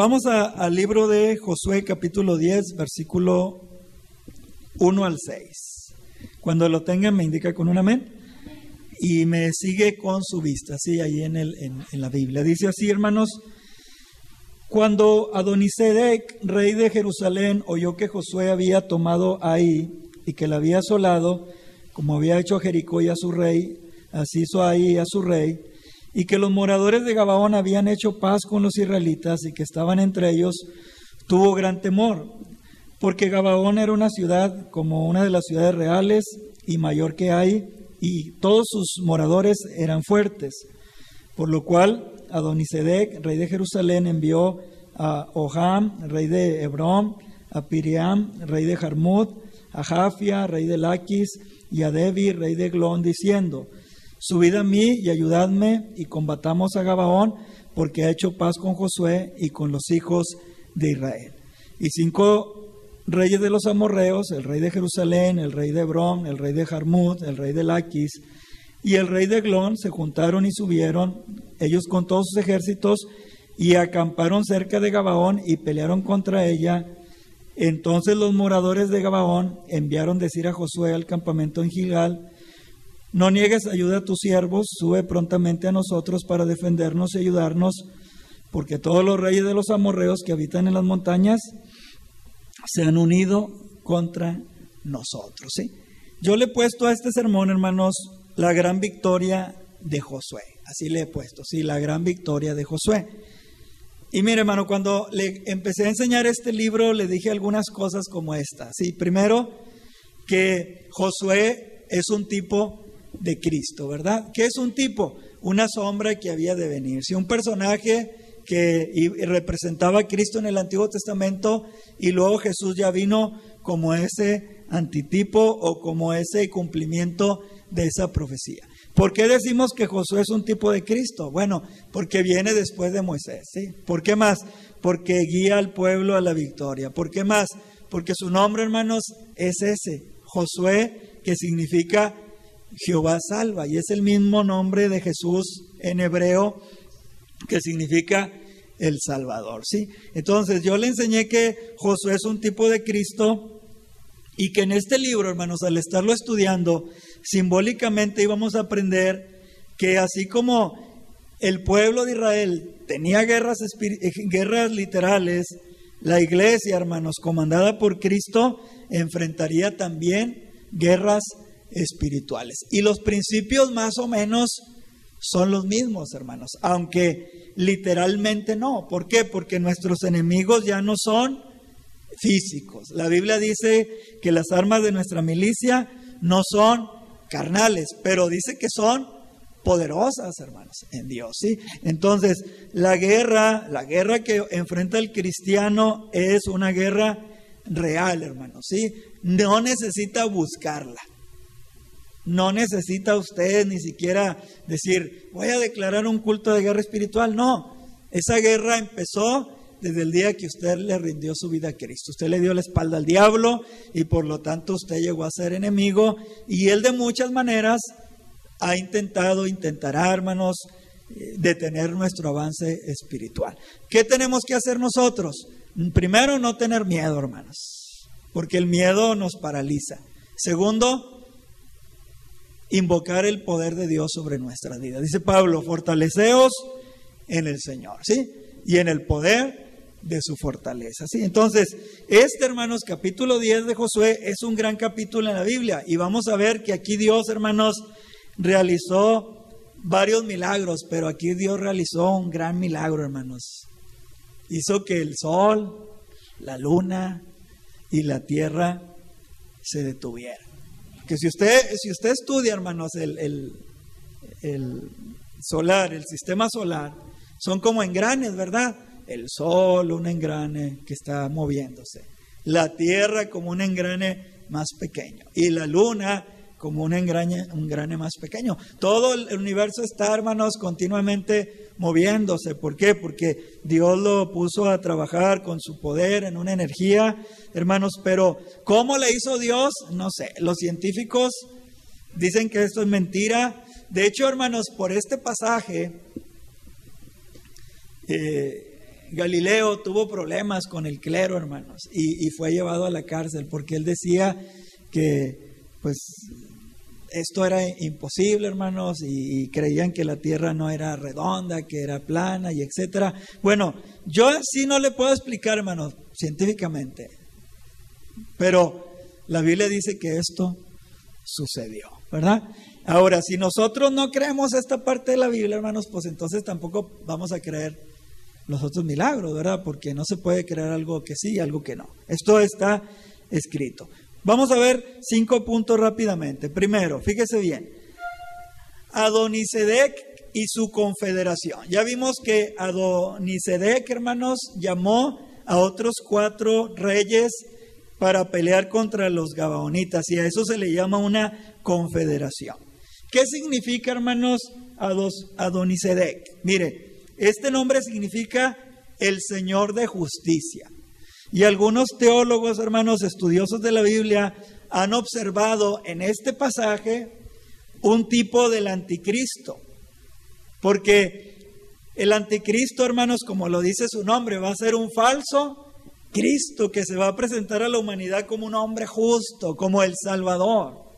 Vamos al libro de Josué capítulo 10, versículo 1 al 6. Cuando lo tengan me indica con un amén y me sigue con su vista, así ahí en, el, en, la Biblia. Dice así, hermanos, cuando Adonisedec, rey de Jerusalén, oyó que Josué había tomado ahí y que la había asolado, como había hecho a Jericó y a su rey, así hizo ahí a su rey, y que los moradores de Gabaón habían hecho paz con los israelitas y que estaban entre ellos, tuvo gran temor, porque Gabaón era una ciudad como una de las ciudades reales y mayor que hay, y todos sus moradores eran fuertes. Por lo cual Adonisedec, rey de Jerusalén, envió a Oham, rey de Hebrón, a Piriam, rey de Jarmut, a Jafia, rey de Laquis, y a Devi, rey de Glón, diciendo, Subid a mí y ayudadme y combatamos a Gabaón, porque ha hecho paz con Josué y con los hijos de Israel. Y cinco reyes de los amorreos, el rey de Jerusalén, el rey de Hebrón, el rey de Jarmut, el rey de Laquis y el rey de Glón se juntaron y subieron, ellos con todos sus ejércitos, y acamparon cerca de Gabaón y pelearon contra ella. Entonces los moradores de Gabaón enviaron decir a Josué al campamento en Gilgal, no niegues ayuda a tus siervos, sube prontamente a nosotros para defendernos y ayudarnos, porque todos los reyes de los amorreos que habitan en las montañas se han unido contra nosotros. ¿sí? Yo le he puesto a este sermón, hermanos, la gran victoria de Josué. Así le he puesto, sí, la gran victoria de Josué. Y mire, hermano, cuando le empecé a enseñar este libro, le dije algunas cosas como esta. Sí, primero, que Josué es un tipo de Cristo, ¿verdad? ¿Qué es un tipo? Una sombra que había de venir. Si un personaje que representaba a Cristo en el Antiguo Testamento y luego Jesús ya vino como ese antitipo o como ese cumplimiento de esa profecía. ¿Por qué decimos que Josué es un tipo de Cristo? Bueno, porque viene después de Moisés, ¿sí? ¿Por qué más? Porque guía al pueblo a la victoria. ¿Por qué más? Porque su nombre, hermanos, es ese, Josué, que significa Jehová salva. Y es el mismo nombre de Jesús en hebreo que significa el Salvador. ¿sí? Entonces yo le enseñé que Josué es un tipo de Cristo y que en este libro, hermanos, al estarlo estudiando, simbólicamente íbamos a aprender que así como el pueblo de Israel tenía guerras, guerras literales, la iglesia, hermanos, comandada por Cristo, enfrentaría también guerras espirituales. Y los principios más o menos son los mismos, hermanos, aunque literalmente no. ¿Por qué? Porque nuestros enemigos ya no son físicos. La Biblia dice que las armas de nuestra milicia no son carnales, pero dice que son poderosas, hermanos, en Dios, ¿sí? Entonces, la guerra, la guerra que enfrenta el cristiano es una guerra real, hermanos, ¿sí? No necesita buscarla. No necesita usted ni siquiera decir, voy a declarar un culto de guerra espiritual. No, esa guerra empezó desde el día que usted le rindió su vida a Cristo. Usted le dio la espalda al diablo y por lo tanto usted llegó a ser enemigo y él de muchas maneras ha intentado, intentará, hermanos, eh, detener nuestro avance espiritual. ¿Qué tenemos que hacer nosotros? Primero, no tener miedo, hermanos, porque el miedo nos paraliza. Segundo, invocar el poder de Dios sobre nuestra vida. Dice Pablo, fortaleceos en el Señor, ¿sí? Y en el poder de su fortaleza, ¿sí? Entonces, este, hermanos, capítulo 10 de Josué es un gran capítulo en la Biblia y vamos a ver que aquí Dios, hermanos, realizó varios milagros, pero aquí Dios realizó un gran milagro, hermanos. Hizo que el sol, la luna y la tierra se detuvieran. Que si usted, si usted estudia, hermanos, el, el, solar, el sistema solar, son como engranes, ¿verdad? El sol, un engrane que está moviéndose. La tierra como un engrane más pequeño. Y la luna como un engrane, un engrane más pequeño. Todo el universo está, hermanos, continuamente moviéndose. ¿Por qué? Porque Dios lo puso a trabajar con su poder en una energía, hermanos, pero ¿cómo le hizo Dios? No sé, los científicos dicen que esto es mentira. De hecho, hermanos, por este pasaje, eh, Galileo tuvo problemas con el clero, hermanos, y, y fue llevado a la cárcel porque él decía que, pues, esto era imposible, hermanos, y, creían que la tierra no era redonda, que era plana y etcétera. Bueno, yo sí no le puedo explicar, hermanos, científicamente, pero la Biblia dice que esto sucedió, ¿verdad? Ahora, si nosotros no creemos esta parte de la Biblia, hermanos, pues entonces tampoco vamos a creer los otros milagros, ¿verdad? Porque no se puede creer algo que sí y algo que no. Esto está escrito. Vamos a ver cinco puntos rápidamente. Primero, fíjese bien. Adonisedec y su confederación. Ya vimos que Adonisedec, hermanos, llamó a otros cuatro reyes para pelear contra los gabaonitas y a eso se le llama una confederación. ¿Qué significa, hermanos, Adonisedec? Mire, este nombre significa el Señor de justicia. Y algunos teólogos, hermanos, estudiosos de la Biblia, han observado en este pasaje un tipo del anticristo. Porque el anticristo, hermanos, como lo dice su nombre, va a ser un falso Cristo que se va a presentar a la humanidad como un hombre justo, como el Salvador.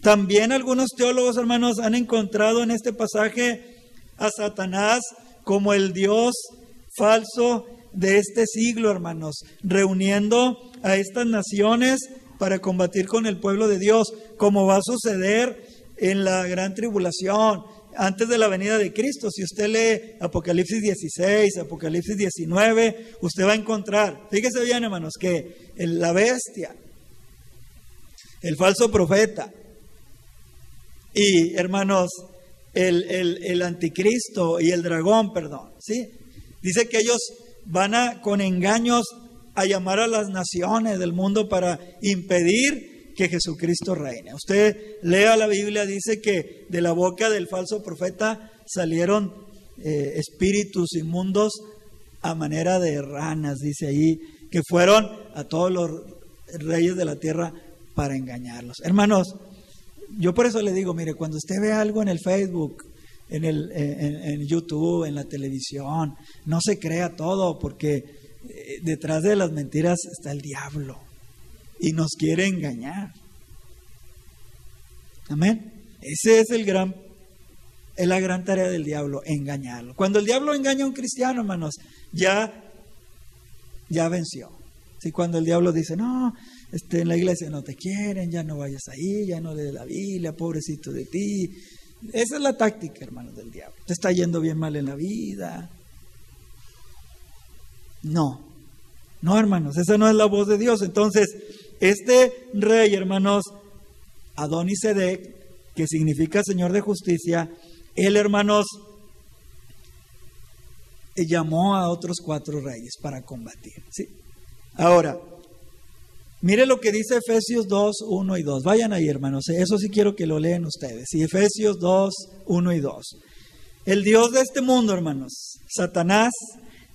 También algunos teólogos, hermanos, han encontrado en este pasaje a Satanás como el Dios falso de este siglo, hermanos, reuniendo a estas naciones para combatir con el pueblo de Dios, como va a suceder en la gran tribulación, antes de la venida de Cristo. Si usted lee Apocalipsis 16, Apocalipsis 19, usted va a encontrar, fíjese bien, hermanos, que la bestia, el falso profeta y, hermanos, el, el anticristo y el dragón, perdón, ¿sí? Dice que ellos van a con engaños a llamar a las naciones del mundo para impedir que Jesucristo reine. Usted lea la Biblia, dice que de la boca del falso profeta salieron eh, espíritus inmundos a manera de ranas, dice ahí, que fueron a todos los reyes de la tierra para engañarlos. Hermanos, yo por eso le digo, mire, cuando usted ve algo en el Facebook, en, el, en, YouTube, en la televisión. No se crea todo porque eh, detrás de las mentiras está el diablo y nos quiere engañar. Amén. Ese es el gran, es la gran tarea del diablo, engañarlo. Cuando el diablo engaña a un cristiano, hermanos, ya, ya venció. Si cuando el diablo dice, no, este, en la iglesia no te quieren, ya no vayas ahí, ya no lees la Biblia, pobrecito de ti, esa es la táctica, hermanos, del diablo. Te está yendo bien mal en la vida. No, no, hermanos, esa no es la voz de Dios. Entonces, este rey, hermanos, Adonisedec, que significa Señor de justicia, él, hermanos, llamó a otros cuatro reyes para combatir. ¿sí? Ahora, Mire lo que dice Efesios 2, 1 y 2. Vayan ahí, hermanos. Eso sí quiero que lo lean ustedes. Y Efesios 2, 1 y 2. El Dios de este mundo, hermanos, Satanás,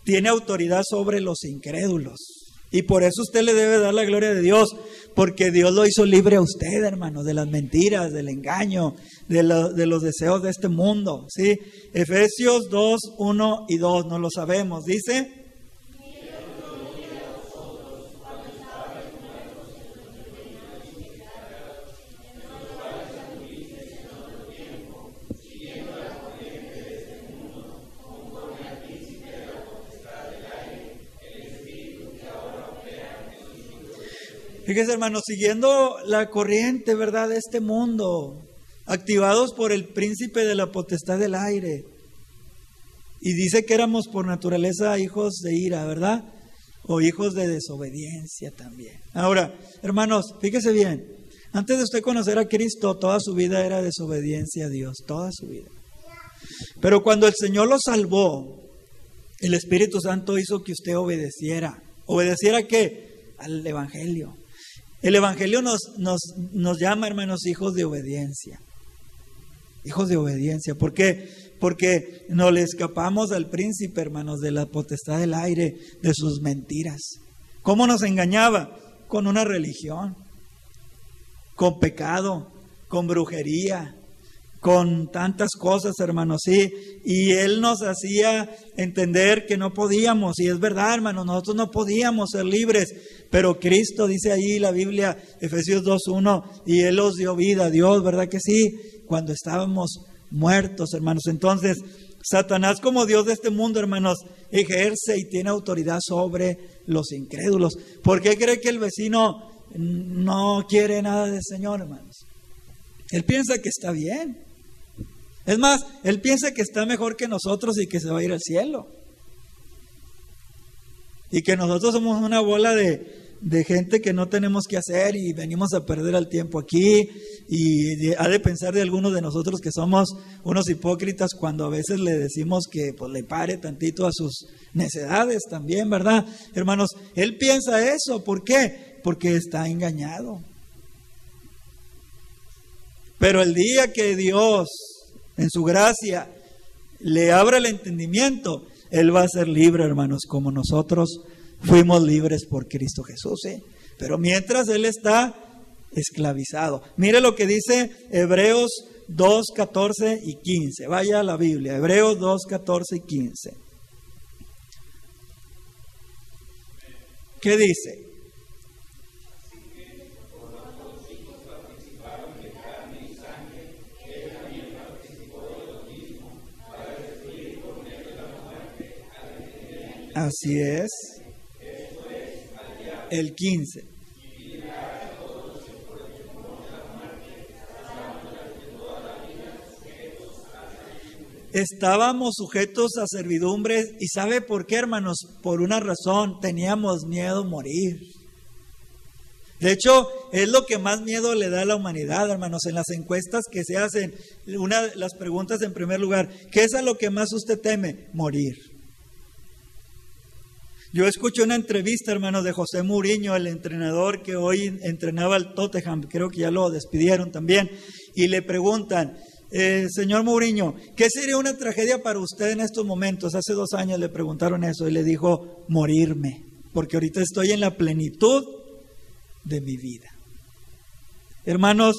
tiene autoridad sobre los incrédulos. Y por eso usted le debe dar la gloria de Dios, porque Dios lo hizo libre a usted, hermanos, de las mentiras, del engaño, de, de los deseos de este mundo. ¿sí? Efesios 2, 1 y 2, no lo sabemos. Dice, Fíjese, hermanos, siguiendo la corriente, ¿verdad?, de este mundo, activados por el príncipe de la potestad del aire. Y dice que éramos por naturaleza hijos de ira, ¿verdad? O hijos de desobediencia también. Ahora, hermanos, fíjese bien, antes de usted conocer a Cristo, toda su vida era desobediencia a Dios, toda su vida. Pero cuando el Señor lo salvó, el Espíritu Santo hizo que usted obedeciera. ¿Obedeciera qué? Al Evangelio. El Evangelio nos, nos, nos llama, hermanos, hijos de obediencia. Hijos de obediencia. ¿Por qué? Porque no le escapamos al príncipe, hermanos, de la potestad del aire, de sus mentiras. ¿Cómo nos engañaba? Con una religión, con pecado, con brujería, con tantas cosas, hermanos, sí. Y Él nos hacía entender que no podíamos, y es verdad, hermanos, nosotros no podíamos ser libres, pero Cristo dice ahí la Biblia, Efesios 2.1, y Él os dio vida, Dios, ¿verdad que sí? Cuando estábamos muertos, hermanos. Entonces, Satanás como Dios de este mundo, hermanos, ejerce y tiene autoridad sobre los incrédulos. ¿Por qué cree que el vecino no quiere nada del Señor, hermanos? Él piensa que está bien. Es más, él piensa que está mejor que nosotros y que se va a ir al cielo. Y que nosotros somos una bola de, de gente que no tenemos que hacer y venimos a perder el tiempo aquí y ha de pensar de algunos de nosotros que somos unos hipócritas cuando a veces le decimos que pues le pare tantito a sus necedades también, ¿verdad? Hermanos, él piensa eso, ¿por qué? Porque está engañado. Pero el día que Dios, en su gracia, le abra el entendimiento, Él va a ser libre, hermanos, como nosotros fuimos libres por Cristo Jesús. ¿eh? Pero mientras Él está esclavizado. Mire lo que dice Hebreos 2, 14 y 15. Vaya a la Biblia, Hebreos 2, 14 y 15. ¿Qué dice? Así es. El 15. Estábamos sujetos a servidumbre y ¿sabe por qué, hermanos? Por una razón, teníamos miedo a morir. De hecho, es lo que más miedo le da a la humanidad, hermanos. En las encuestas que se hacen, una de las preguntas en primer lugar, ¿qué es a lo que más usted teme? Morir. Yo escuché una entrevista, hermanos, de José Mourinho, el entrenador que hoy entrenaba al Tottenham, creo que ya lo despidieron también, y le preguntan, eh, señor Mourinho, ¿qué sería una tragedia para usted en estos momentos? Hace dos años le preguntaron eso y le dijo, morirme, porque ahorita estoy en la plenitud de mi vida. Hermanos,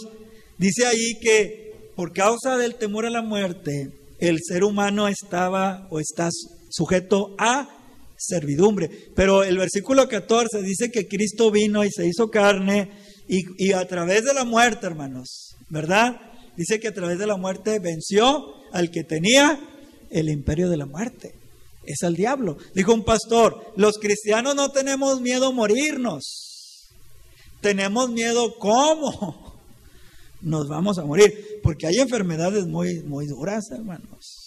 dice ahí que por causa del temor a la muerte, el ser humano estaba o está sujeto a servidumbre. Pero el versículo 14 dice que Cristo vino y se hizo carne y, a través de la muerte, hermanos, ¿verdad? Dice que a través de la muerte venció al que tenía el imperio de la muerte. Es al diablo. Dijo un pastor, los cristianos no tenemos miedo a morirnos. Tenemos miedo cómo nos vamos a morir. Porque hay enfermedades muy, muy duras, hermanos.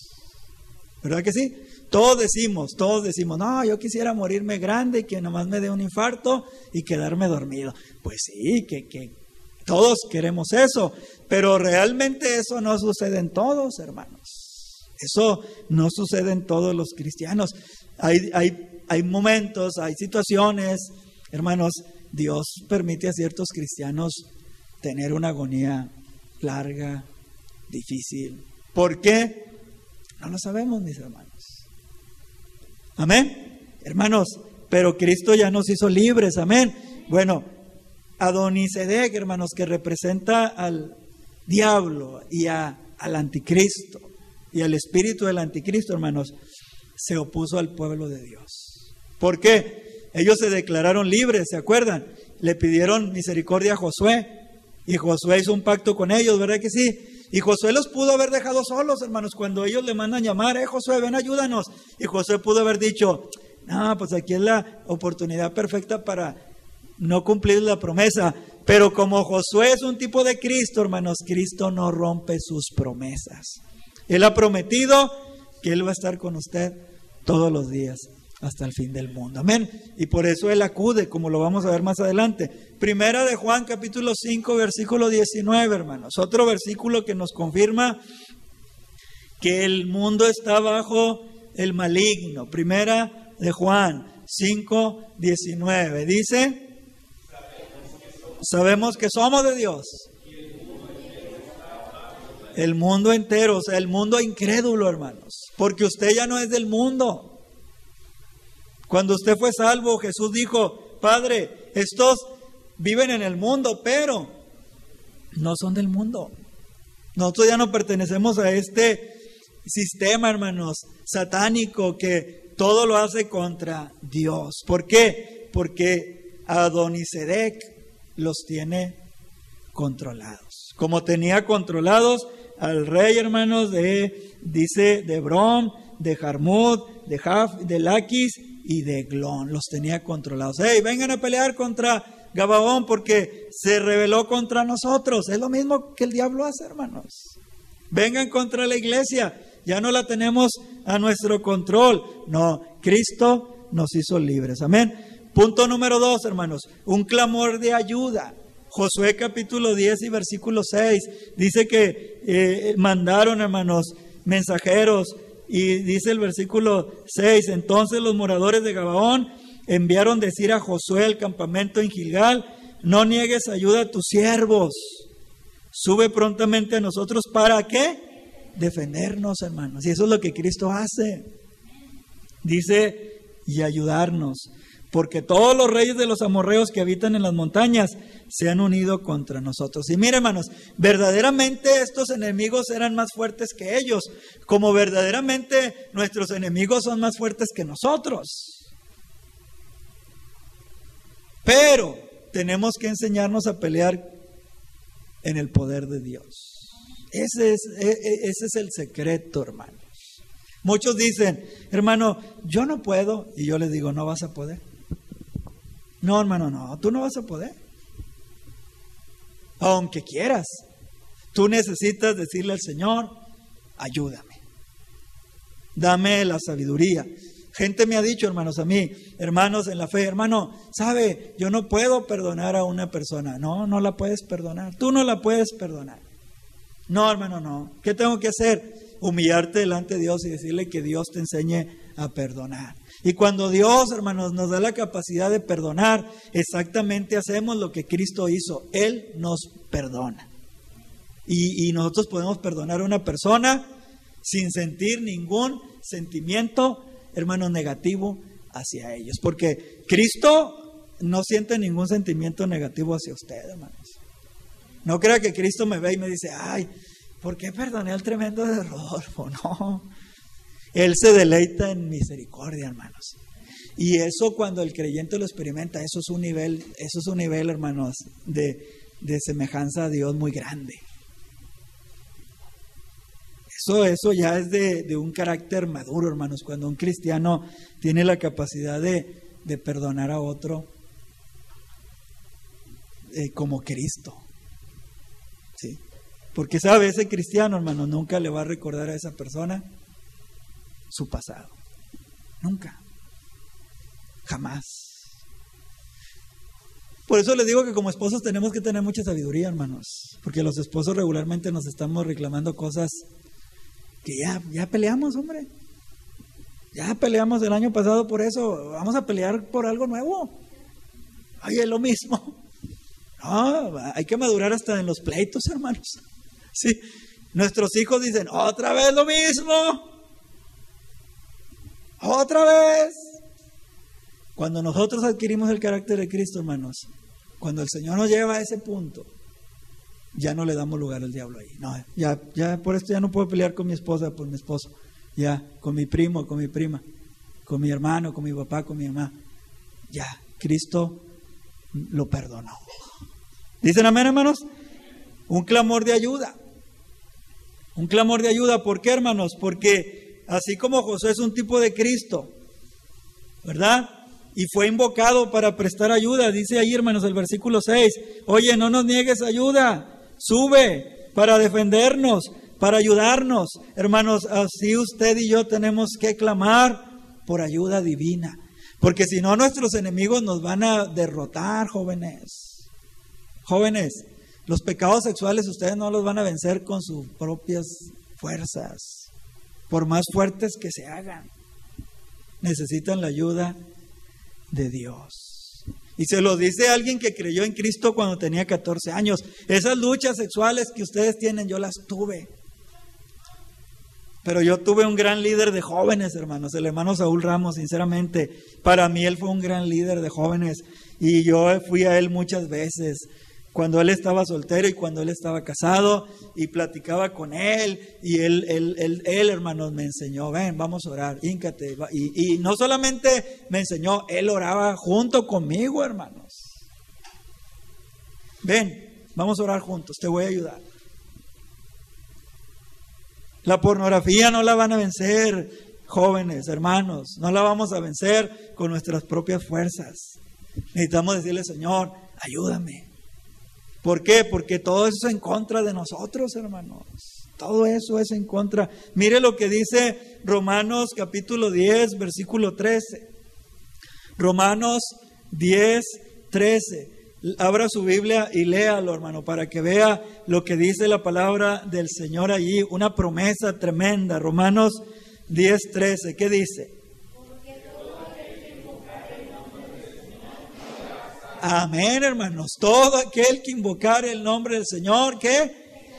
¿Verdad que sí? Todos decimos, todos decimos, no, yo quisiera morirme grande y que nomás me dé un infarto y quedarme dormido. Pues sí, que, que todos queremos eso, pero realmente eso no sucede en todos, hermanos. Eso no sucede en todos los cristianos. Hay, hay, hay momentos, hay situaciones, hermanos, Dios permite a ciertos cristianos tener una agonía larga, difícil. ¿Por qué? No lo sabemos, mis hermanos. Amén. Hermanos, pero Cristo ya nos hizo libres. Amén. Bueno, Adonisedec, hermanos, que representa al diablo y al anticristo y al espíritu del anticristo, hermanos, se opuso al pueblo de Dios. ¿Por qué? Ellos se declararon libres, ¿se acuerdan? Le pidieron misericordia a Josué y Josué hizo un pacto con ellos, ¿verdad que sí? Y Josué los pudo haber dejado solos, hermanos, cuando ellos le mandan llamar, eh, Josué, ven, ayúdanos. Y Josué pudo haber dicho, no, pues aquí es la oportunidad perfecta para no cumplir la promesa. Pero como Josué es un tipo de Cristo, hermanos, Cristo no rompe sus promesas. Él ha prometido que Él va a estar con usted todos los días hasta el fin del mundo. Amén. Y por eso Él acude, como lo vamos a ver más adelante. Primera de Juan capítulo 5, versículo 19, hermanos. Otro versículo que nos confirma que el mundo está bajo el maligno. Primera de Juan 5, 19. Dice, sabemos que somos de Dios. El mundo entero, o sea, el mundo incrédulo, hermanos. Porque usted ya no es del mundo. Cuando usted fue salvo, Jesús dijo, Padre, estos viven en el mundo, pero no son del mundo. Nosotros ya no pertenecemos a este sistema, hermanos, satánico que todo lo hace contra Dios. ¿Por qué? Porque Adonisedec los tiene controlados. Como tenía controlados al rey, hermanos, de, dice, de Brom, de Jarmut, de Jaf, de Laquis y de Glon. Los tenía controlados. Hey, vengan a pelear contra Gabaón porque se rebeló contra nosotros. Es lo mismo que el diablo hace, hermanos. Vengan contra la iglesia. Ya no la tenemos a nuestro control. No, Cristo nos hizo libres. Amén. Punto número dos, hermanos. Un clamor de ayuda. Josué capítulo 10 y versículo 6 dice que eh, mandaron, hermanos, mensajeros. Y dice el versículo 6, entonces los moradores de Gabaón enviaron decir a Josué al campamento en Gilgal, no niegues ayuda a tus siervos, sube prontamente a nosotros para qué? Defendernos, hermanos. Y eso es lo que Cristo hace. Dice, y ayudarnos, porque todos los reyes de los amorreos que habitan en las montañas se han unido contra nosotros. Y mire, hermanos, verdaderamente estos enemigos eran más fuertes que ellos, como verdaderamente nuestros enemigos son más fuertes que nosotros. Pero tenemos que enseñarnos a pelear en el poder de Dios. Ese es, e, e, ese es el secreto, hermanos. Muchos dicen, hermano, yo no puedo. Y yo les digo, no vas a poder. No, hermano, no, tú no vas a poder. Aunque quieras. Tú necesitas decirle al Señor, ayúdame. Dame la sabiduría. Gente me ha dicho, hermanos, a mí, hermanos en la fe, hermano, sabe, yo no puedo perdonar a una persona. No, no la puedes perdonar. Tú no la puedes perdonar. No, hermano, no. ¿Qué tengo que hacer? Humillarte delante de Dios y decirle que Dios te enseñe a perdonar. Y cuando Dios, hermanos, nos da la capacidad de perdonar, exactamente hacemos lo que Cristo hizo. Él nos perdona. Y, nosotros podemos perdonar a una persona sin sentir ningún sentimiento hermano, negativo hacia ellos. Porque Cristo no siente ningún sentimiento negativo hacia usted, hermanos. No crea que Cristo me ve y me dice, ay, ¿por qué perdoné el tremendo de Rodolfo? No. Él se deleita en misericordia, hermanos. Y eso cuando el creyente lo experimenta, eso es un nivel, eso es un nivel, hermanos, de, de semejanza a Dios muy grande. Eso, ya es de, un carácter maduro, hermanos, cuando un cristiano tiene la capacidad de, perdonar a otro eh, como Cristo. ¿Sí? Porque sabe, ese cristiano, hermano, nunca le va a recordar a esa persona su pasado. Nunca. Jamás. Por eso les digo que como esposos tenemos que tener mucha sabiduría, hermanos. Porque los esposos regularmente nos estamos reclamando cosas que ya, ya peleamos, hombre. Ya peleamos el año pasado por eso. Vamos a pelear por algo nuevo. Ay, es lo mismo. No, hay que madurar hasta en los pleitos, hermanos. Sí. Nuestros hijos dicen, otra vez lo mismo. Otra vez. Cuando nosotros adquirimos el carácter de Cristo, hermanos, cuando el Señor nos lleva a ese punto, ya no le damos lugar al diablo ahí. No, ya, ya por esto ya no puedo pelear con mi esposa, por mi esposo, ya, con mi primo, con mi prima, con mi hermano, con mi papá, con mi mamá. Ya, Cristo lo perdonó. ¿Dicen amén, hermanos? Un clamor de ayuda. Un clamor de ayuda. ¿Por qué, hermanos? Porque así como José es un tipo de Cristo, ¿verdad? y fue invocado para prestar ayuda. Dice ahí, hermanos, el versículo 6, oye, no nos niegues ayuda, sube para defendernos, para ayudarnos. Hermanos, así usted y yo tenemos que clamar por ayuda divina. Porque si no, nuestros enemigos nos van a derrotar, jóvenes. Jóvenes, los pecados sexuales ustedes no los van a vencer con sus propias fuerzas, por más fuertes que se hagan. Necesitan la ayuda de Dios. Y se lo dice alguien que creyó en Cristo cuando tenía 14 años. Esas luchas sexuales que ustedes tienen, yo las tuve. Pero yo tuve un gran líder de jóvenes, hermanos, el hermano Saúl Ramos, sinceramente. Para mí él fue un gran líder de jóvenes y yo fui a él muchas veces. Cuando él estaba soltero y cuando él estaba casado y platicaba con él y él, él, él, él hermanos, me enseñó, ven, vamos a orar, híncate. Y, y no solamente me enseñó, él oraba junto conmigo, hermanos. Ven, vamos a orar juntos, te voy a ayudar. La pornografía no la van a vencer, jóvenes, hermanos, no la vamos a vencer con nuestras propias fuerzas. Necesitamos decirle, Señor, ayúdame. ¿Por qué? Porque todo eso es en contra de nosotros, hermanos. Todo eso es en contra. Mire lo que dice Romanos capítulo 10, versículo 13. Romanos 10, 13. Abra su Biblia y léalo, hermano, para que vea lo que dice la palabra del Señor allí. Una promesa tremenda. Romanos 10, 13. ¿Qué dice? Amén, hermanos. Todo aquel que invocar el nombre del Señor, ¿qué?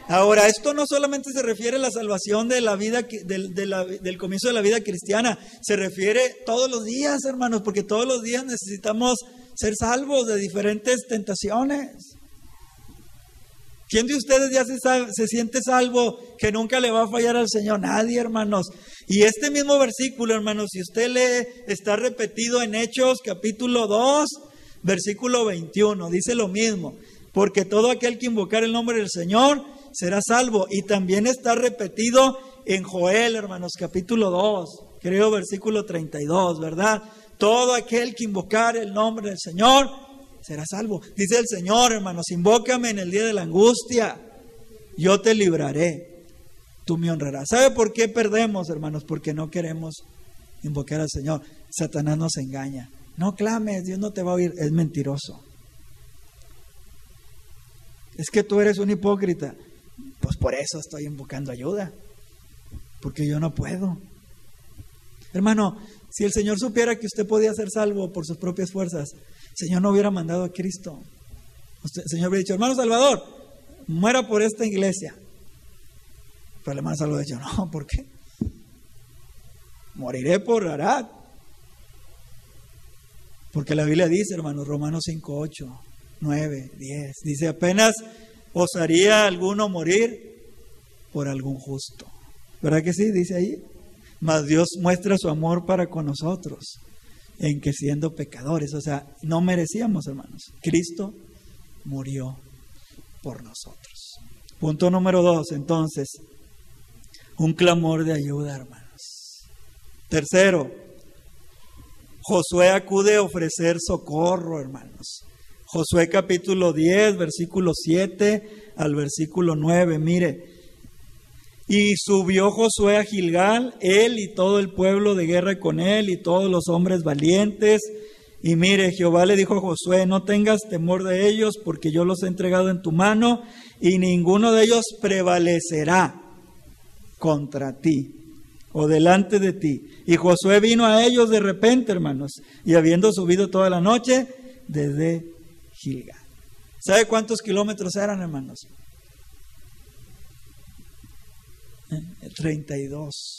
Ahora, esto no solamente se refiere a la salvación de la vida, del, del comienzo de la vida cristiana, se refiere todos los días, hermanos, porque todos los días necesitamos ser salvos de diferentes tentaciones. ¿Quién de ustedes ya se, se, siente salvo que nunca le va a fallar al Señor? Nadie, hermanos. Y este mismo versículo, hermanos, si usted lee, está repetido en Hechos capítulo 2, versículo 21, dice lo mismo, porque todo aquel que invocar el nombre del Señor será salvo. Y también está repetido en Joel, hermanos, capítulo 2, creo versículo 32, ¿verdad? Todo aquel que invocar el nombre del Señor será salvo. Dice el Señor, hermanos, invócame en el día de la angustia, yo te libraré, tú me honrarás. ¿Sabe por qué perdemos, hermanos? Porque no queremos invocar al Señor. Satanás nos engaña. No clames, Dios no te va a oír. Es mentiroso. Es que tú eres un hipócrita. Pues por eso estoy invocando ayuda. Porque yo no puedo. Hermano, si el Señor supiera que usted podía ser salvo por sus propias fuerzas, el Señor no hubiera mandado a Cristo. el Señor hubiera dicho, hermano Salvador, muera por esta iglesia. Pero el hermano Salvador dicho, no, ¿por qué? Moriré por Arad. Porque la Biblia dice, hermanos, Romanos 5, 8, 9, 10, dice, apenas osaría alguno morir por algún justo. ¿Verdad que sí? Dice ahí. Mas Dios muestra su amor para con nosotros, en que siendo pecadores, o sea, no merecíamos, hermanos, Cristo murió por nosotros. Punto número dos, entonces, un clamor de ayuda, hermanos. Tercero, Josué acude a ofrecer socorro, hermanos. Josué capítulo 10, versículo 7 al versículo 9. Mire, y subió Josué a Gilgal, él y todo el pueblo de guerra con él y todos los hombres valientes. Y mire, Jehová le dijo a Josué, no tengas temor de ellos, porque yo los he entregado en tu mano, y ninguno de ellos prevalecerá contra ti o delante de ti. Y Josué vino a ellos de repente, hermanos, y habiendo subido toda la noche desde Gilgal. ¿Sabe cuántos kilómetros eran, hermanos? 32.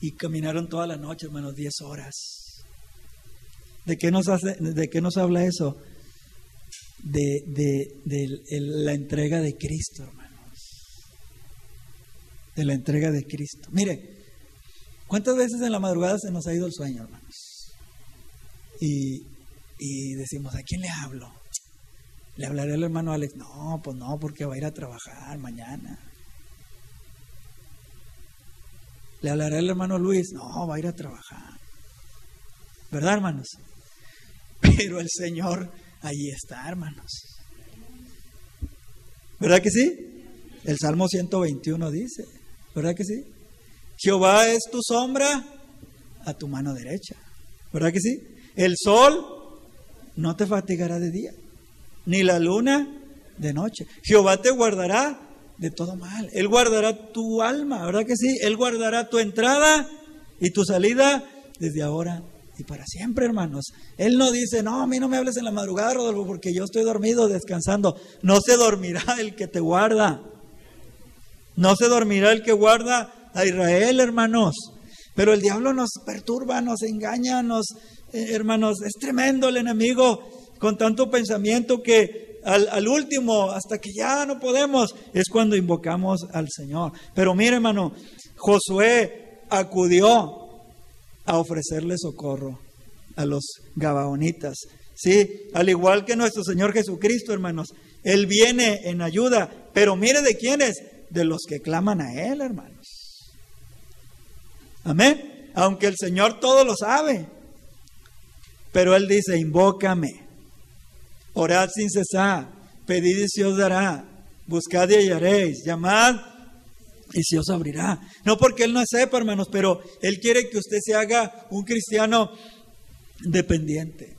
Y caminaron toda la noche, hermanos, 10 horas. ¿De qué nos, hace, de qué nos habla eso? De, de la entrega de Cristo, hermanos de la entrega de Cristo. Mire, ¿cuántas veces en la madrugada se nos ha ido el sueño, hermanos? Y, y decimos, ¿a quién le hablo? ¿Le hablaré al hermano Alex? No, pues no, porque va a ir a trabajar mañana. ¿Le hablaré al hermano Luis? No, va a ir a trabajar. ¿Verdad, hermanos? Pero el Señor ahí está, hermanos. ¿Verdad que sí? El Salmo 121 dice, ¿Verdad que sí? Jehová es tu sombra a tu mano derecha. ¿Verdad que sí? El sol no te fatigará de día, ni la luna de noche. Jehová te guardará de todo mal. Él guardará tu alma, ¿verdad que sí? Él guardará tu entrada y tu salida desde ahora y para siempre, hermanos. Él no dice, no, a mí no me hables en la madrugada, Rodolfo, porque yo estoy dormido, descansando. No se dormirá el que te guarda. No se dormirá el que guarda a Israel, hermanos. Pero el diablo nos perturba, nos engaña, nos eh, hermanos, es tremendo el enemigo con tanto pensamiento que al, al, último, hasta que ya no podemos, es cuando invocamos al Señor. Pero mire, hermano, Josué acudió a ofrecerle socorro a los gabaonitas. Sí, al igual que nuestro Señor Jesucristo, hermanos, Él viene en ayuda, pero mire de quiénes, de los que claman a Él, hermanos. Amén. Aunque el Señor todo lo sabe, pero Él dice, invócame, orad sin cesar, pedid y se os dará, buscad y hallaréis, llamad y se os abrirá. No porque Él no sepa, hermanos, pero Él quiere que usted se haga un cristiano dependiente.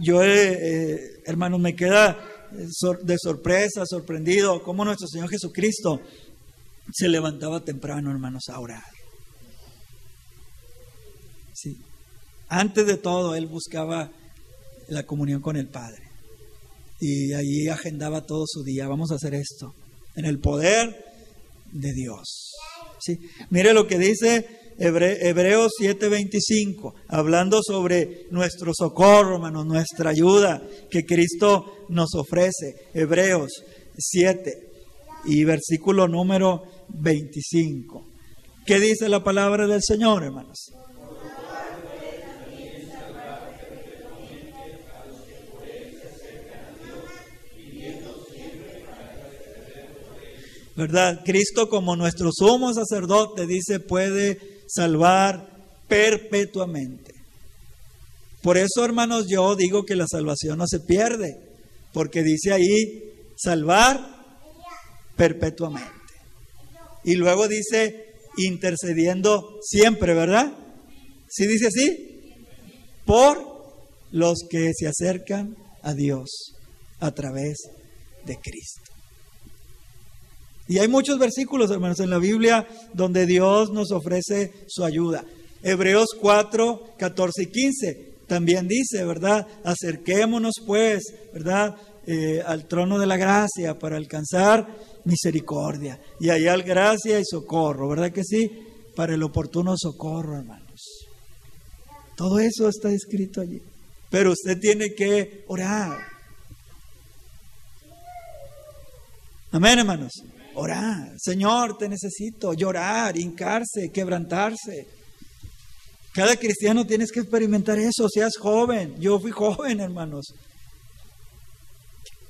Yo, eh, eh, hermanos, me queda de sorpresa, sorprendido, cómo nuestro Señor Jesucristo se levantaba temprano, hermanos, a orar. Sí. Antes de todo, Él buscaba la comunión con el Padre. Y allí agendaba todo su día. Vamos a hacer esto. En el poder de Dios. ¿Sí? Mire lo que dice Hebreos 7:25, hablando sobre nuestro socorro, hermanos, nuestra ayuda que Cristo nos ofrece. Hebreos 7 y versículo número 25. ¿Qué dice la palabra del Señor, hermanos? ¿Verdad? Cristo como nuestro sumo sacerdote dice puede salvar perpetuamente. Por eso, hermanos, yo digo que la salvación no se pierde, porque dice ahí salvar perpetuamente. Y luego dice intercediendo siempre, ¿verdad? ¿Sí dice así? Por los que se acercan a Dios a través de Cristo. Y hay muchos versículos, hermanos, en la Biblia donde Dios nos ofrece su ayuda. Hebreos 4, 14 y 15 también dice, ¿verdad? Acerquémonos pues, ¿verdad? Eh, al trono de la gracia para alcanzar misericordia y hallar gracia y socorro, ¿verdad que sí? Para el oportuno socorro, hermanos. Todo eso está escrito allí. Pero usted tiene que orar. Amén, hermanos. Orar, Señor, te necesito, llorar, hincarse, quebrantarse. Cada cristiano tienes que experimentar eso, seas joven. Yo fui joven, hermanos.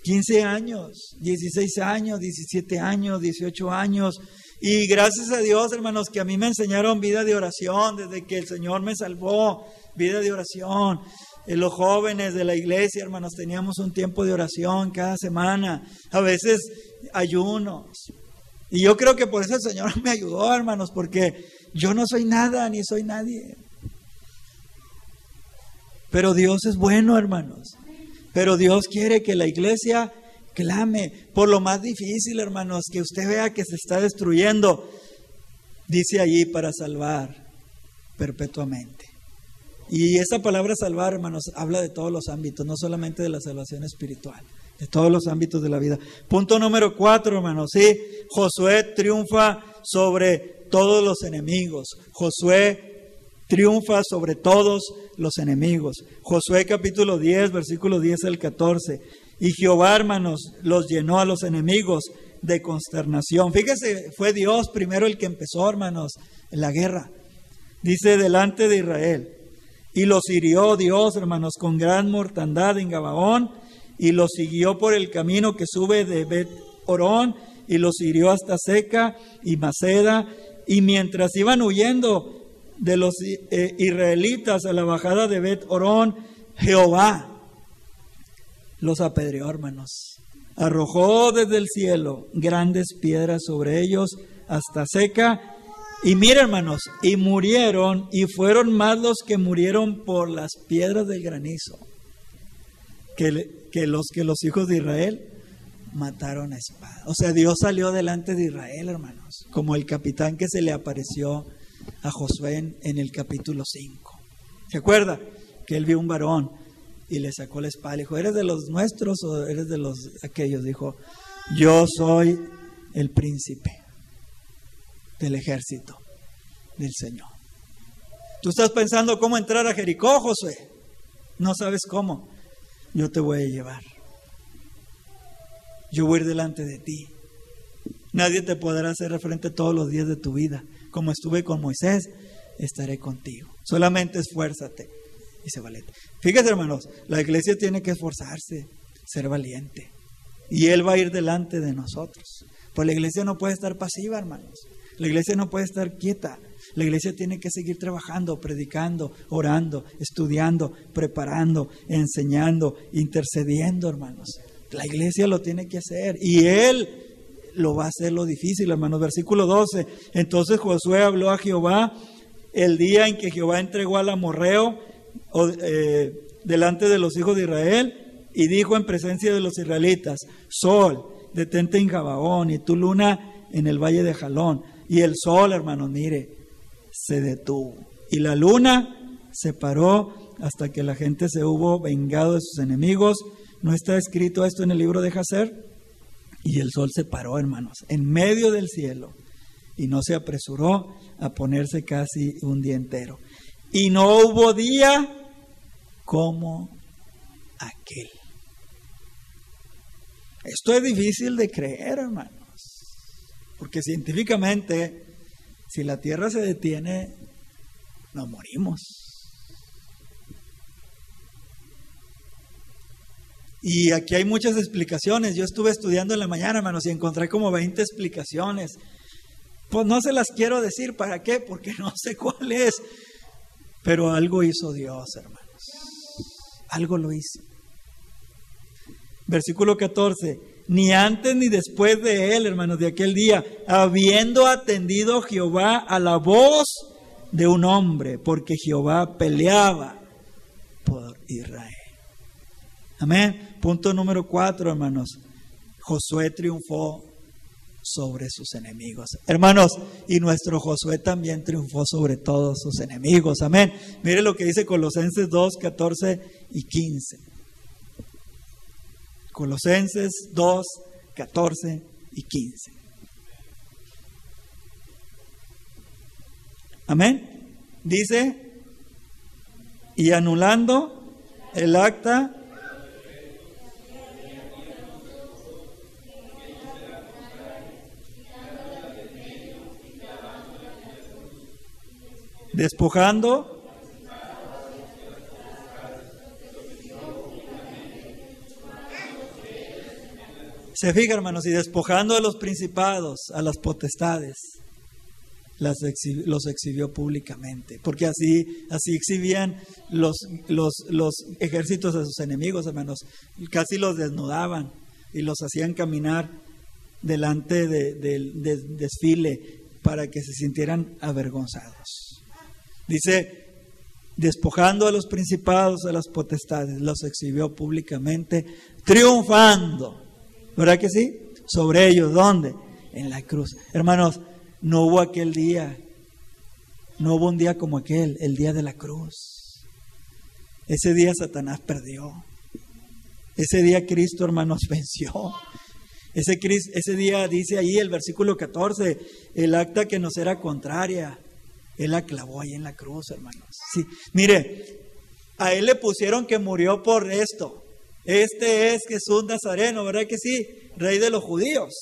15 años, 16 años, 17 años, 18 años. Y gracias a Dios, hermanos, que a mí me enseñaron vida de oración desde que el Señor me salvó, vida de oración. En los jóvenes de la iglesia, hermanos, teníamos un tiempo de oración cada semana. A veces ayunos. Y yo creo que por eso el Señor me ayudó, hermanos, porque yo no soy nada ni soy nadie. Pero Dios es bueno, hermanos. Pero Dios quiere que la iglesia clame por lo más difícil, hermanos, que usted vea que se está destruyendo. Dice allí para salvar perpetuamente. Y esa palabra salvar, hermanos, habla de todos los ámbitos, no solamente de la salvación espiritual de todos los ámbitos de la vida. Punto número cuatro, hermanos. Sí, Josué triunfa sobre todos los enemigos. Josué triunfa sobre todos los enemigos. Josué capítulo 10, versículo 10 al 14. Y Jehová, hermanos, los llenó a los enemigos de consternación. Fíjese, fue Dios primero el que empezó, hermanos, en la guerra. Dice delante de Israel. Y los hirió Dios, hermanos, con gran mortandad en Gabaón y los siguió por el camino que sube de Bet Orón y los hirió hasta Seca y Maceda. Y mientras iban huyendo de los eh, israelitas a la bajada de Bet Orón, Jehová los apedreó, hermanos. Arrojó desde el cielo grandes piedras sobre ellos hasta Seca. Y mira, hermanos, y murieron, y fueron más los que murieron por las piedras del granizo que, los que los hijos de Israel mataron a espada. O sea, Dios salió delante de Israel, hermanos, como el capitán que se le apareció a Josué en, el capítulo 5. ¿Se acuerda? Que él vio un varón y le sacó la espada. Le dijo, ¿eres de los nuestros o eres de los aquellos? Dijo, yo soy el príncipe del ejército del Señor. Tú estás pensando cómo entrar a Jericó, Josué. No sabes cómo. Yo te voy a llevar. Yo voy a ir delante de ti. Nadie te podrá hacer referente todos los días de tu vida. Como estuve con Moisés, estaré contigo. Solamente esfuérzate y sé valiente. Fíjese, hermanos, la iglesia tiene que esforzarse, ser valiente. Y Él va a ir delante de nosotros. Pues la iglesia no puede estar pasiva, hermanos. La iglesia no puede estar quieta. La iglesia tiene que seguir trabajando, predicando, orando, estudiando, preparando, enseñando, intercediendo, hermanos. La iglesia lo tiene que hacer. Y Él lo va a hacer lo difícil, hermanos. Versículo 12. Entonces Josué habló a Jehová el día en que Jehová entregó al amorreo eh, delante de los hijos de Israel y dijo en presencia de los israelitas, Sol, detente en Gabaón y tu luna en el valle de Jalón. Y el sol, hermanos, mire, se detuvo. Y la luna se paró hasta que la gente se hubo vengado de sus enemigos. ¿No está escrito esto en el libro de Jacer? Y el sol se paró, hermanos, en medio del cielo y no se apresuró a ponerse casi un día entero. Y no hubo día como aquel. Esto es difícil de creer, hermanos, porque científicamente, si la Tierra se detiene, nos morimos. Y aquí hay muchas explicaciones. Yo estuve estudiando en la mañana, hermanos, y encontré como 20 explicaciones. Pues no se las quiero decir, ¿para qué? Porque no sé cuál es. Pero algo hizo Dios, hermanos. Algo lo hizo. Versículo 14. Ni antes ni después de él, hermanos, de aquel día, habiendo atendido Jehová a la voz de un hombre, porque Jehová peleaba por Israel. Amén. Punto número cuatro, hermanos. Josué triunfó sobre sus enemigos. Hermanos, y nuestro Josué también triunfó sobre todos sus enemigos. Amén. Mire lo que dice Colosenses 2, 14 y 15. Colosenses 2, 14 y 15. Amén. Dice, y anulando el acta despojando Se fija, hermanos, y despojando a los principados, a las potestades, los exhibió públicamente, porque así, así exhibían los, ejércitos de sus enemigos, hermanos, casi los desnudaban y los hacían caminar delante del desfile para que se sintieran avergonzados. Dice, despojando a los principados, a las potestades, los exhibió públicamente, triunfando ¿Verdad que sí? Sobre ellos, ¿dónde? En la cruz. Hermanos, no hubo aquel día, no hubo un día como aquel, el día de la cruz. Ese día Satanás perdió. Ese día Cristo, hermanos, venció. Ese, ese día dice ahí el versículo 14, el acta que nos era contraria, Él la clavó ahí en la cruz, hermanos. Sí, mire, a Él le pusieron que murió por esto, este es Jesús Nazareno, ¿verdad que sí? Rey de los judíos.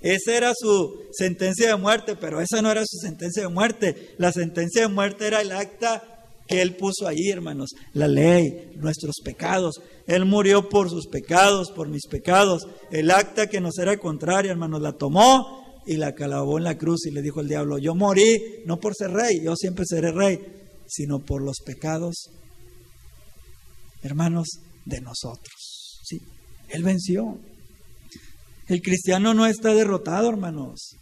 Esa era su sentencia de muerte, pero esa no era su sentencia de muerte. La sentencia de muerte era el acta que él puso ahí, hermanos. La ley, nuestros pecados. Él murió por sus pecados, por mis pecados. El acta que nos era contraria, hermanos, la tomó y la calabó en la cruz y le dijo al diablo, yo morí no por ser rey, yo siempre seré rey, sino por los pecados. Hermanos, de nosotros. ¿sí? Él venció. El cristiano no está derrotado, hermanos.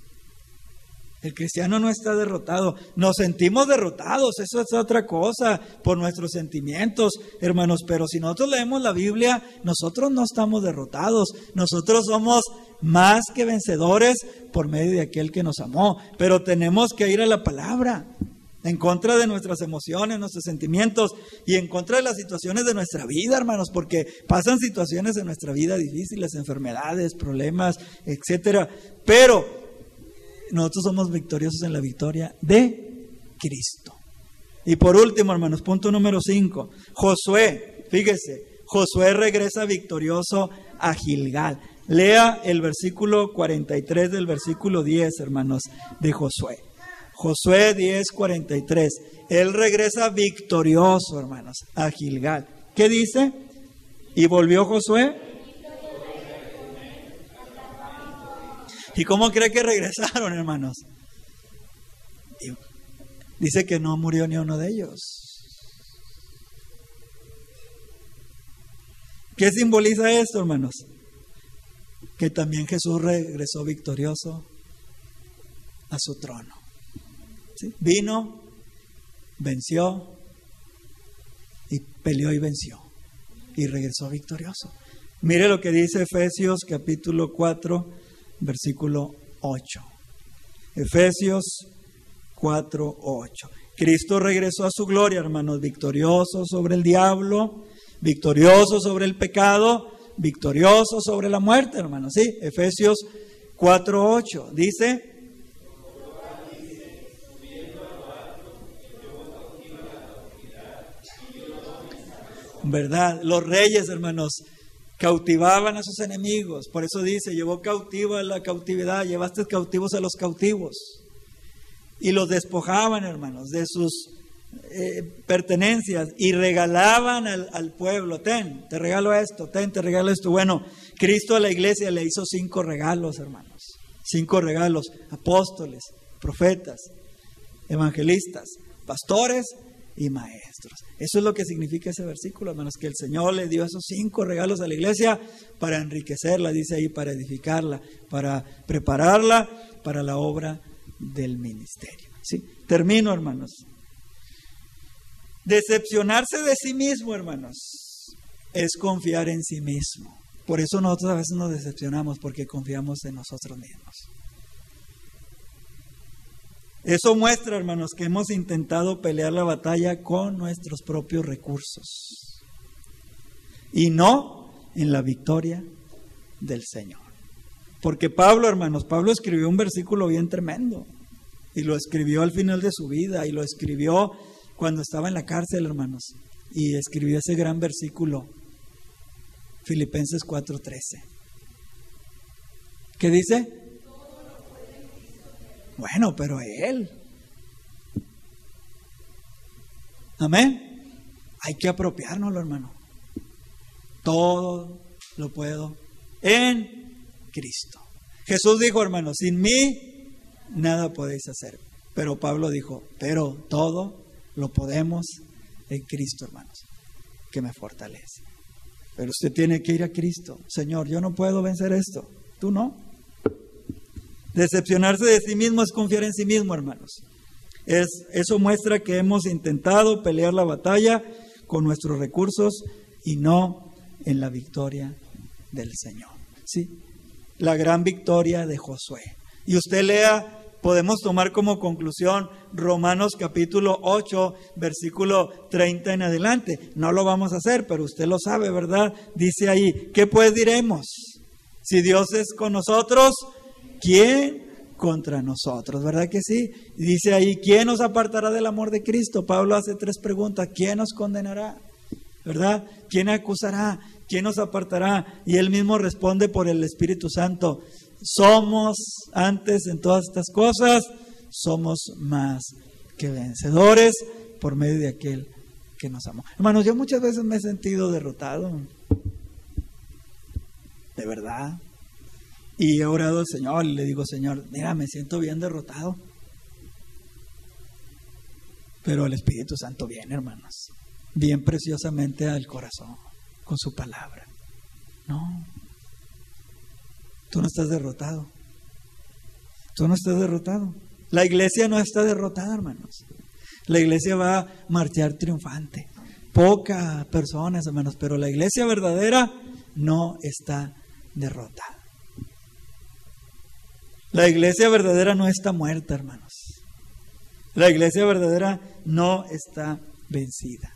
El cristiano no está derrotado. Nos sentimos derrotados, eso es otra cosa, por nuestros sentimientos, hermanos. Pero si nosotros leemos la Biblia, nosotros no estamos derrotados. Nosotros somos más que vencedores por medio de aquel que nos amó. Pero tenemos que ir a la palabra en contra de nuestras emociones, nuestros sentimientos y en contra de las situaciones de nuestra vida, hermanos, porque pasan situaciones en nuestra vida difíciles, enfermedades, problemas, etcétera. Pero nosotros somos victoriosos en la victoria de Cristo. Y por último, hermanos, punto número 5. Josué, fíjese, Josué regresa victorioso a Gilgal. Lea el versículo 43 del versículo 10, hermanos, de Josué. Josué 10, 43. Él regresa victorioso, hermanos, a Gilgal. ¿Qué dice? Y volvió Josué. ¿Y cómo cree que regresaron, hermanos? dice que no murió ni uno de ellos. ¿Qué simboliza esto, hermanos? Que también Jesús regresó victorioso a su trono. Vino, venció y peleó y venció y regresó victorioso. Mire lo que dice Efesios capítulo 4, versículo 8. Efesios 4, 8. Cristo regresó a su gloria, hermanos, victorioso sobre el diablo, victorioso sobre el pecado, victorioso sobre la muerte, hermanos. Sí, Efesios 4, 8. Dice, ¿verdad? Los reyes, hermanos, cautivaban a sus enemigos. Por eso dice, llevó cautivo a la cautividad, llevaste cautivos a los cautivos. Y los despojaban, hermanos, de sus eh, pertenencias y regalaban al, al, pueblo, ten, te regalo esto, ten, te regalo esto. Bueno, Cristo a la iglesia le hizo cinco regalos, hermanos. Cinco regalos, apóstoles, profetas, evangelistas, pastores y maestros. Eso es lo que significa ese versículo, hermanos, que el Señor le dio esos cinco regalos a la iglesia para enriquecerla, dice ahí, para edificarla, para prepararla para la obra del ministerio. ¿sí? Termino, hermanos. Decepcionarse de sí mismo, hermanos, es confiar en sí mismo. Por eso nosotros a veces nos decepcionamos porque confiamos en nosotros mismos. Eso muestra, hermanos, que hemos intentado pelear la batalla con nuestros propios recursos y no en la victoria del Señor. Porque Pablo, hermanos, Pablo escribió un versículo bien tremendo y lo escribió al final de su vida y lo escribió cuando estaba en la cárcel, hermanos, y escribió ese gran versículo, Filipenses 4:13. ¿Qué dice? Bueno, pero Él. Amén. Hay que apropiárnoslo, hermano. Todo lo puedo en Cristo. Jesús dijo, hermano, sin mí nada podéis hacer. Pero Pablo dijo, pero todo lo podemos en Cristo, hermanos, que me fortalece. Pero usted tiene que ir a Cristo. Señor, yo no puedo vencer esto. ¿Tú no? Decepcionarse de sí mismo es confiar en sí mismo, hermanos. Es, eso muestra que hemos intentado pelear la batalla con nuestros recursos y no en la victoria del Señor. ¿sí? La gran victoria de Josué. Y usted lea, podemos tomar como conclusión Romanos capítulo 8, versículo 30 en adelante. No lo vamos a hacer, pero usted lo sabe, ¿verdad? Dice ahí, ¿qué pues diremos? Si Dios es con nosotros, ¿quién contra nosotros? ¿Verdad que sí? Dice ahí, ¿quién nos apartará del amor de Cristo? Pablo hace tres preguntas, ¿quién nos condenará? ¿Verdad? ¿Quién acusará? ¿Quién nos apartará? Y él mismo responde por el Espíritu Santo, somos antes en todas estas cosas, somos más que vencedores por medio de aquel que nos amó. Hermanos, yo muchas veces me he sentido derrotado. De verdad. Y he orado al Señor y le digo, Señor, mira, me siento bien derrotado. Pero el Espíritu Santo viene, hermanos, bien preciosamente al corazón, con su palabra. No, tú no estás derrotado. Tú no estás derrotado. La iglesia no está derrotada, hermanos. La iglesia va a marchar triunfante. Pocas personas, hermanos, pero la iglesia verdadera no está derrotada. La iglesia verdadera no está muerta, hermanos. La iglesia verdadera no está vencida.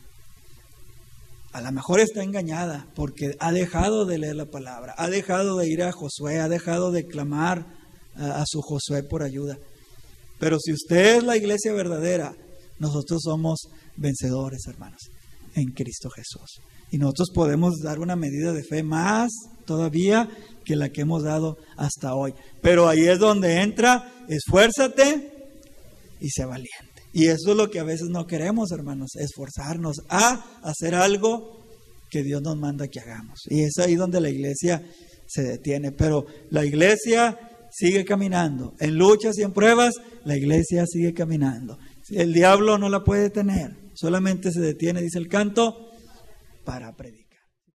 A lo mejor está engañada porque ha dejado de leer la palabra, ha dejado de ir a Josué, ha dejado de clamar a, su Josué por ayuda. Pero si usted es la iglesia verdadera, nosotros somos vencedores, hermanos, en Cristo Jesús. Y nosotros podemos dar una medida de fe más todavía que la que hemos dado hasta hoy. Pero ahí es donde entra, esfuérzate y sé valiente. Y eso es lo que a veces no queremos, hermanos, esforzarnos a hacer algo que Dios nos manda que hagamos. Y es ahí donde la iglesia se detiene. Pero la iglesia sigue caminando. En luchas y en pruebas, la iglesia sigue caminando. El diablo no la puede tener. Solamente se detiene, dice el canto, para predicar.